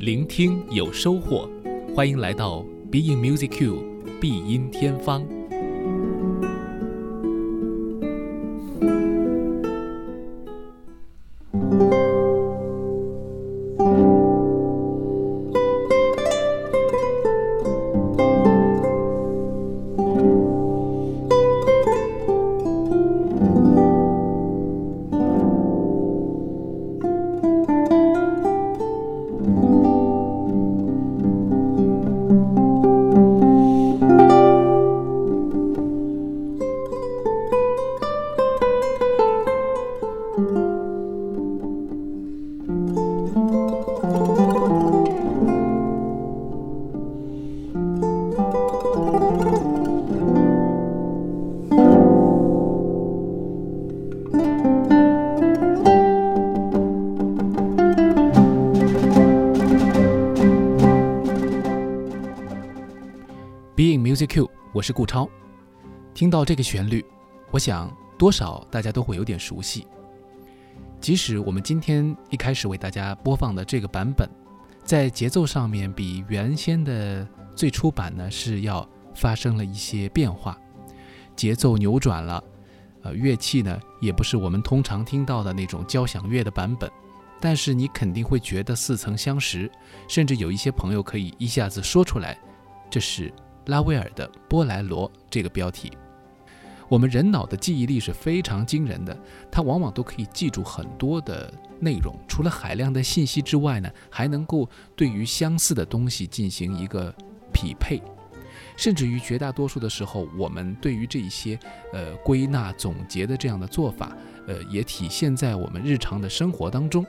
聆听有收获，欢迎来到 Being Music Q 必音天方。JQ，我是顾超。听到这个旋律，我想多少大家都会有点熟悉。即使我们今天一开始为大家播放的这个版本，在节奏上面比原先的最初版呢是要发生了一些变化，节奏扭转了，呃，乐器呢也不是我们通常听到的那种交响乐的版本，但是你肯定会觉得似曾相识，甚至有一些朋友可以一下子说出来，这是。拉威尔的《波莱罗》这个标题，我们人脑的记忆力是非常惊人的，它往往都可以记住很多的内容。除了海量的信息之外呢，还能够对于相似的东西进行一个匹配，甚至于绝大多数的时候，我们对于这一些呃归纳总结的这样的做法，呃，也体现在我们日常的生活当中。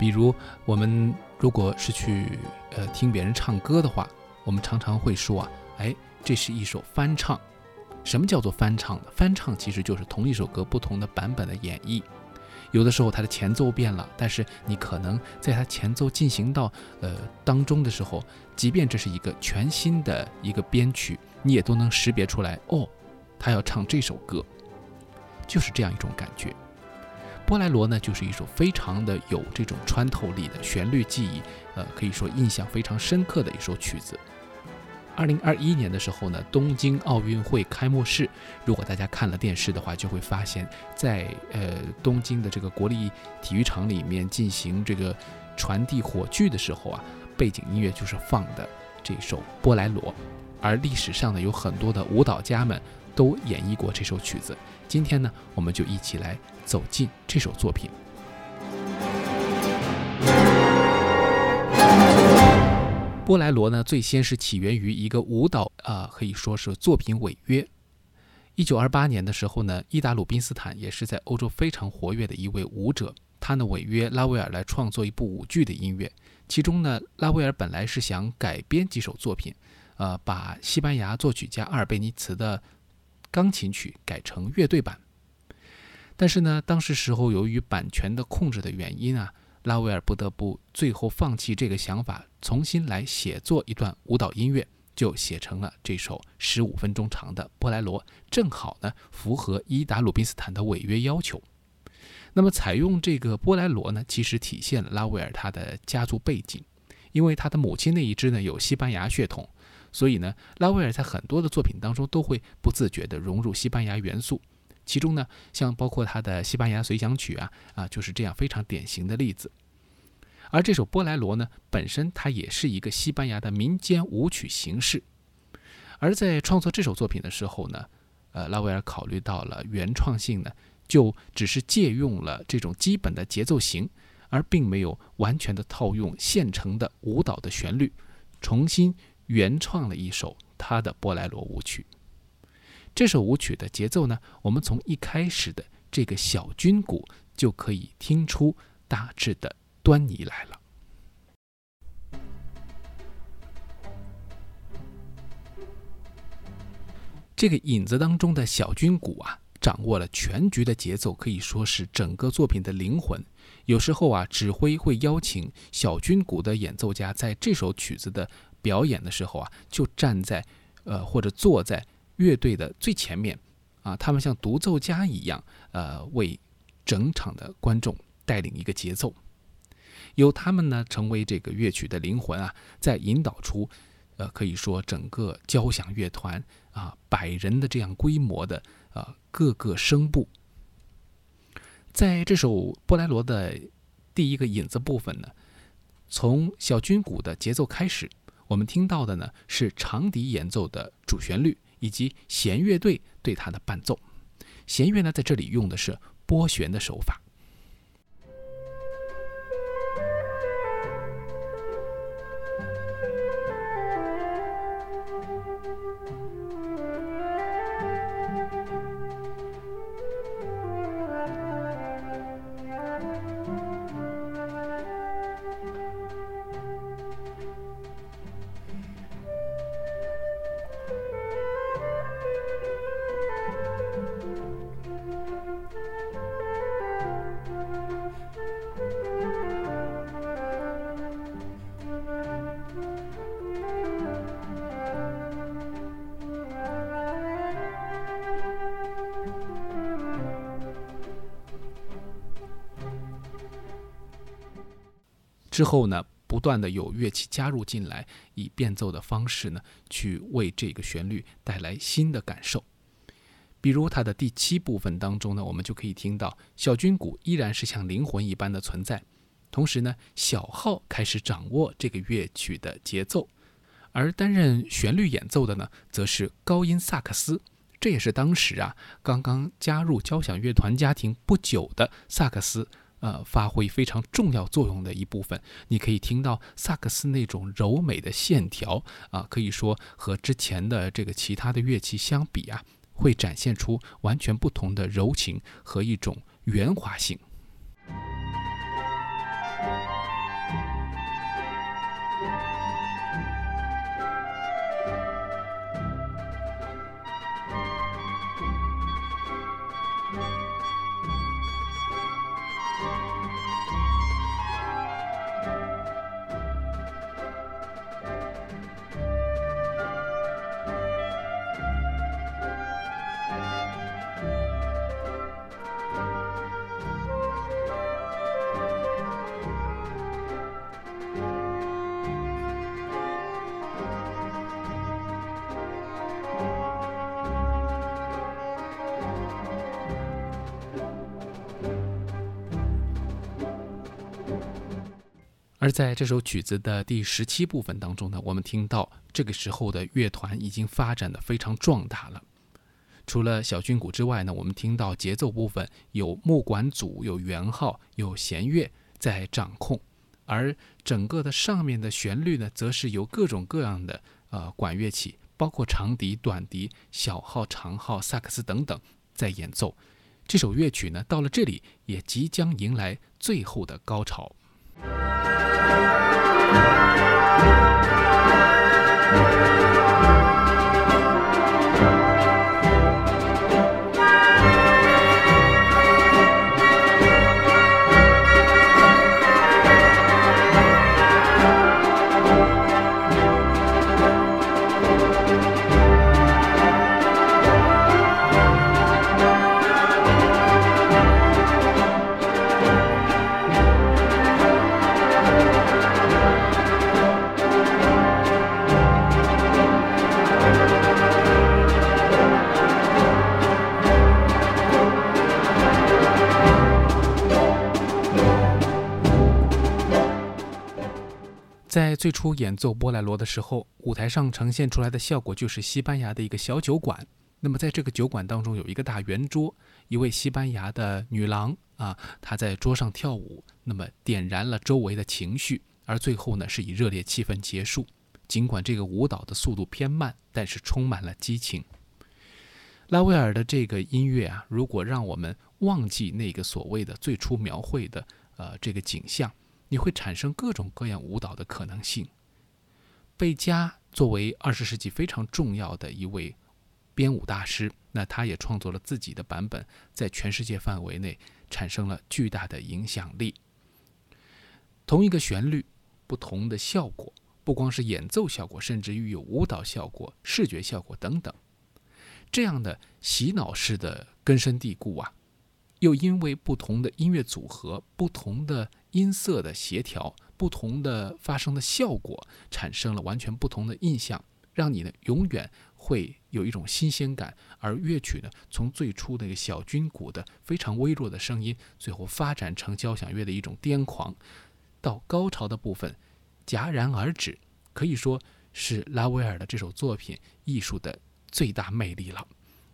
比如，我们如果是去呃听别人唱歌的话，我们常常会说啊。哎，这是一首翻唱。什么叫做翻唱呢？翻唱其实就是同一首歌不同的版本的演绎。有的时候它的前奏变了，但是你可能在它前奏进行到呃当中的时候，即便这是一个全新的一个编曲，你也都能识别出来。哦，他要唱这首歌，就是这样一种感觉。波莱罗呢，就是一首非常的有这种穿透力的旋律记忆，呃，可以说印象非常深刻的一首曲子。二零二一年的时候呢，东京奥运会开幕式，如果大家看了电视的话，就会发现，在呃东京的这个国立体育场里面进行这个传递火炬的时候啊，背景音乐就是放的这首《波莱罗》，而历史上呢，有很多的舞蹈家们都演绎过这首曲子。今天呢，我们就一起来走进这首作品。波莱罗呢，最先是起源于一个舞蹈啊，可以说是作品违约。一九二八年的时候呢，伊达鲁宾斯坦也是在欧洲非常活跃的一位舞者，他呢违约拉威尔来创作一部舞剧的音乐。其中呢，拉威尔本来是想改编几首作品，呃，把西班牙作曲家阿尔贝尼茨的钢琴曲改成乐队版。但是呢，当时时候由于版权的控制的原因啊。拉威尔不得不最后放弃这个想法，重新来写作一段舞蹈音乐，就写成了这首十五分钟长的《波莱罗》，正好呢符合伊达鲁宾斯坦的违约要求。那么采用这个《波莱罗》呢，其实体现了拉威尔他的家族背景，因为他的母亲那一支呢有西班牙血统，所以呢拉威尔在很多的作品当中都会不自觉地融入西班牙元素。其中呢，像包括他的西班牙随想曲啊啊，就是这样非常典型的例子。而这首波莱罗呢，本身它也是一个西班牙的民间舞曲形式。而在创作这首作品的时候呢，呃，拉威尔考虑到了原创性呢，就只是借用了这种基本的节奏型，而并没有完全的套用现成的舞蹈的旋律，重新原创了一首他的波莱罗舞曲。这首舞曲的节奏呢，我们从一开始的这个小军鼓就可以听出大致的端倪来了。这个影子当中的小军鼓啊，掌握了全局的节奏，可以说是整个作品的灵魂。有时候啊，指挥会邀请小军鼓的演奏家在这首曲子的表演的时候啊，就站在呃或者坐在。乐队的最前面，啊，他们像独奏家一样，呃，为整场的观众带领一个节奏。由他们呢成为这个乐曲的灵魂啊，在引导出，呃，可以说整个交响乐团啊百人的这样规模的啊各个声部。在这首波莱罗的第一个引子部分呢，从小军鼓的节奏开始，我们听到的呢是长笛演奏的主旋律，以及弦乐队对它的伴奏。弦乐呢在这里用的是拨弦的手法。之后呢，不断的有乐器加入进来，以变奏的方式呢，去为这个旋律带来新的感受。比如它的第七部分当中呢，我们就可以听到小军鼓依然是像灵魂一般的存在，同时呢，小号开始掌握这个乐曲的节奏，而担任旋律演奏的呢，则是高音萨克斯，这也是当时啊刚刚加入交响乐团家庭不久的萨克斯。呃，发挥非常重要作用的一部分，你可以听到萨克斯那种柔美的线条啊，可以说和之前的这个其他的乐器相比啊，会展现出完全不同的柔情和一种圆滑性。而在这首曲子的第十七部分当中呢，我们听到这个时候的乐团已经发展的非常壮大了。除了小军鼓之外呢，我们听到节奏部分有木管组、有圆号、有弦乐在掌控，而整个的上面的旋律呢，则是由各种各样的呃管乐器，包括长笛、短笛、小号、长号、萨克斯等等在演奏。这首乐曲呢，到了这里也即将迎来最后的高潮。Thank you. 在最初演奏波莱罗的时候，舞台上呈现出来的效果就是西班牙的一个小酒馆。那么在这个酒馆当中有一个大圆桌，一位西班牙的女郎啊，她在桌上跳舞，那么点燃了周围的情绪。而最后呢，是以热烈气氛结束。尽管这个舞蹈的速度偏慢，但是充满了激情。拉威尔的这个音乐啊，如果让我们忘记那个所谓的最初描绘的呃这个景象。你会产生各种各样舞蹈的可能性。贝加作为二十世纪非常重要的一位编舞大师，那他也创作了自己的版本，在全世界范围内产生了巨大的影响力。同一个旋律，不同的效果，不光是演奏效果，甚至于有舞蹈效果、视觉效果等等，这样的洗脑式的根深蒂固啊。又因为不同的音乐组合、不同的音色的协调，不同的发声的效果，产生了完全不同的印象，让你呢永远会有一种新鲜感。而乐曲呢，从最初那个小军鼓的非常微弱的声音，最后发展成交响乐的一种癫狂，到高潮的部分戛然而止，可以说是拉威尔的这首作品艺术的最大魅力了。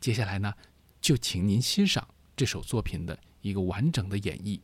接下来呢，就请您欣赏这首作品的一个完整的演绎。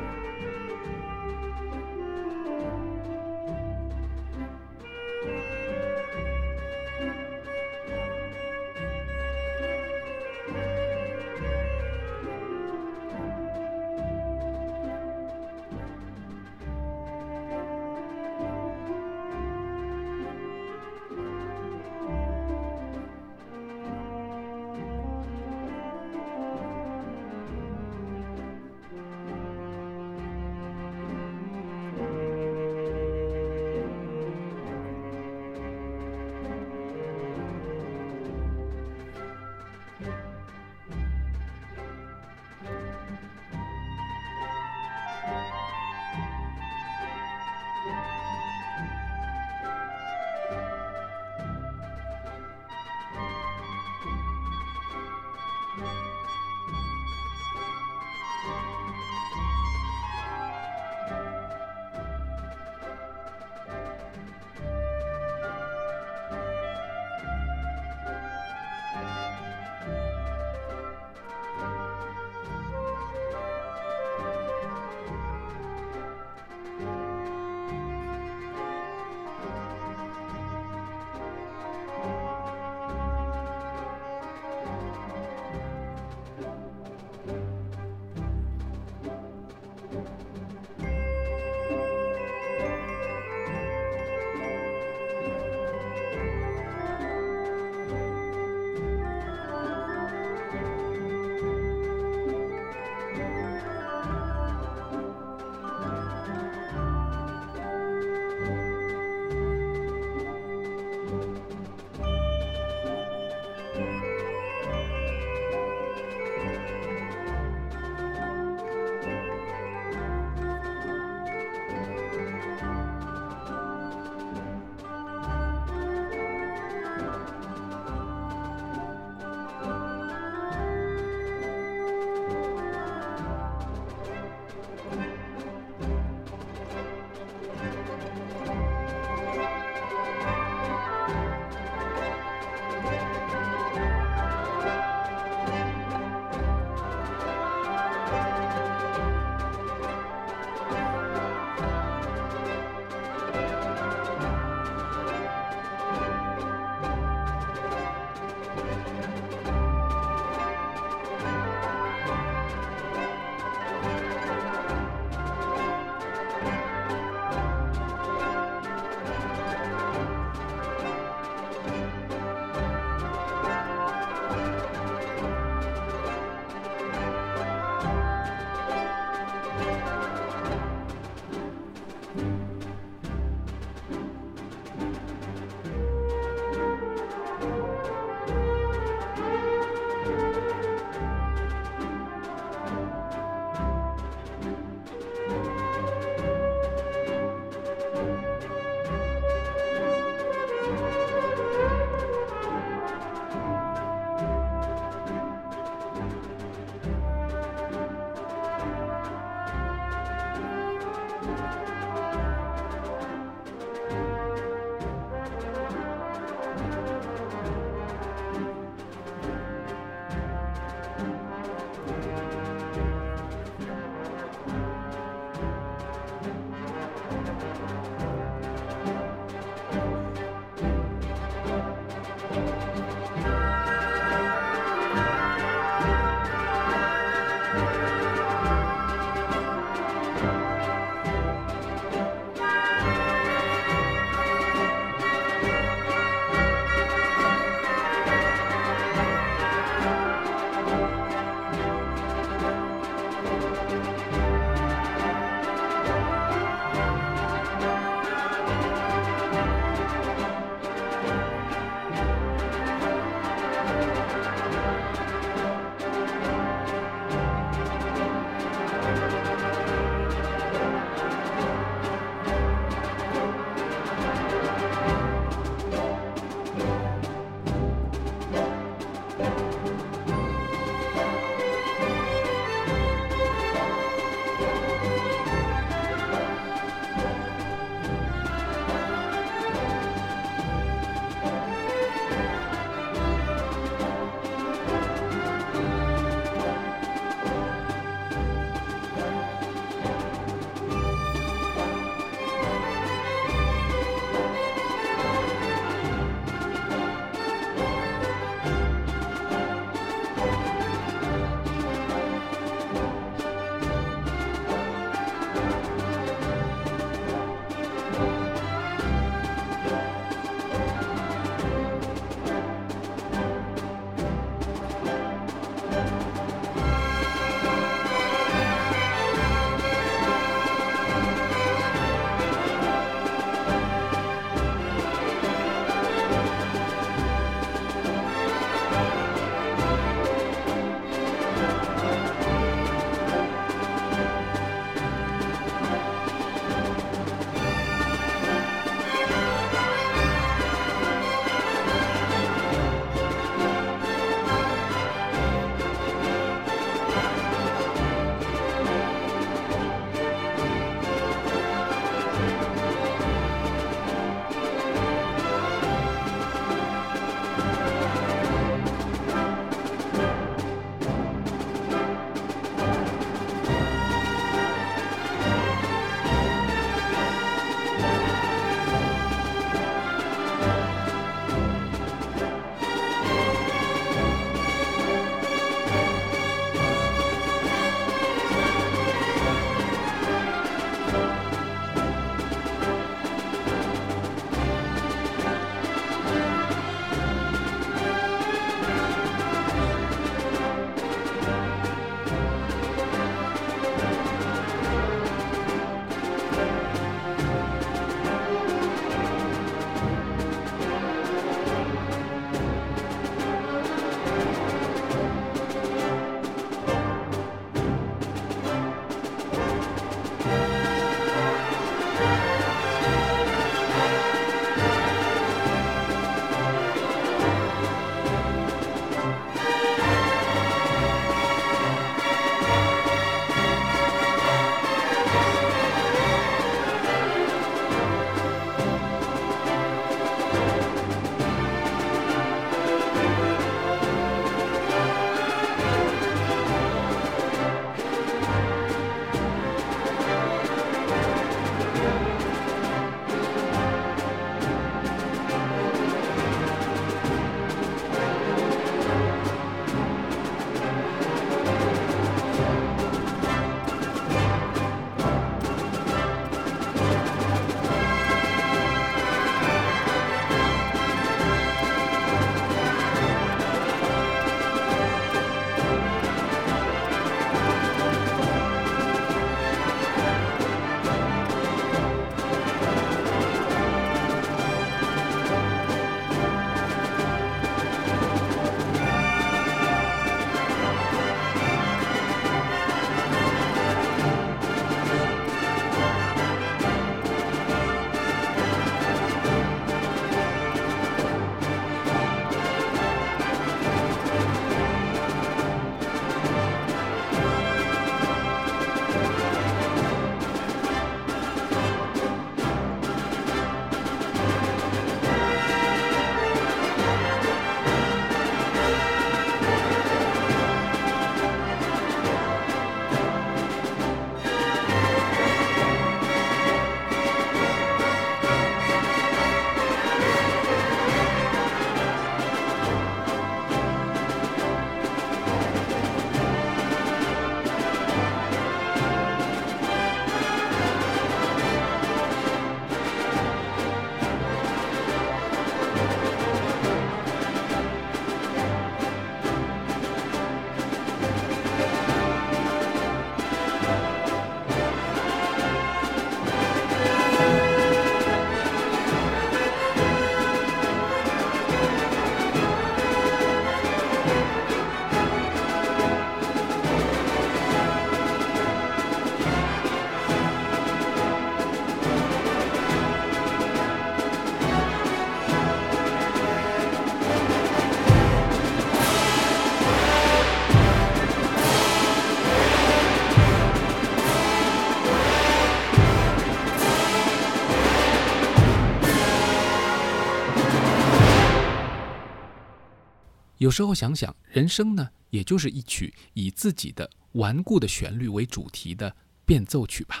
有时候想想，人生呢，也就是一曲以自己的顽固的旋律为主题的变奏曲吧。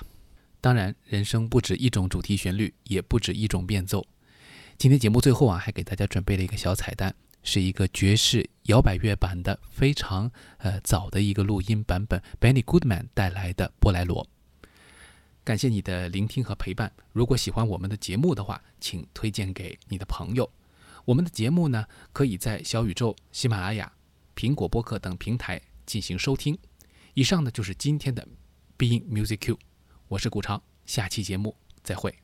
当然，人生不止一种主题旋律，也不止一种变奏。今天节目最后啊，还给大家准备了一个小彩蛋，是一个爵士摇摆乐版的非常呃早的一个录音版本，Benny Goodman 带来的波莱罗。感谢你的聆听和陪伴。如果喜欢我们的节目的话，请推荐给你的朋友。我们的节目呢，可以在小宇宙、喜马拉雅、苹果播客等平台进行收听。以上呢就是今天的 Being Music Q，我是顾超，下期节目再会。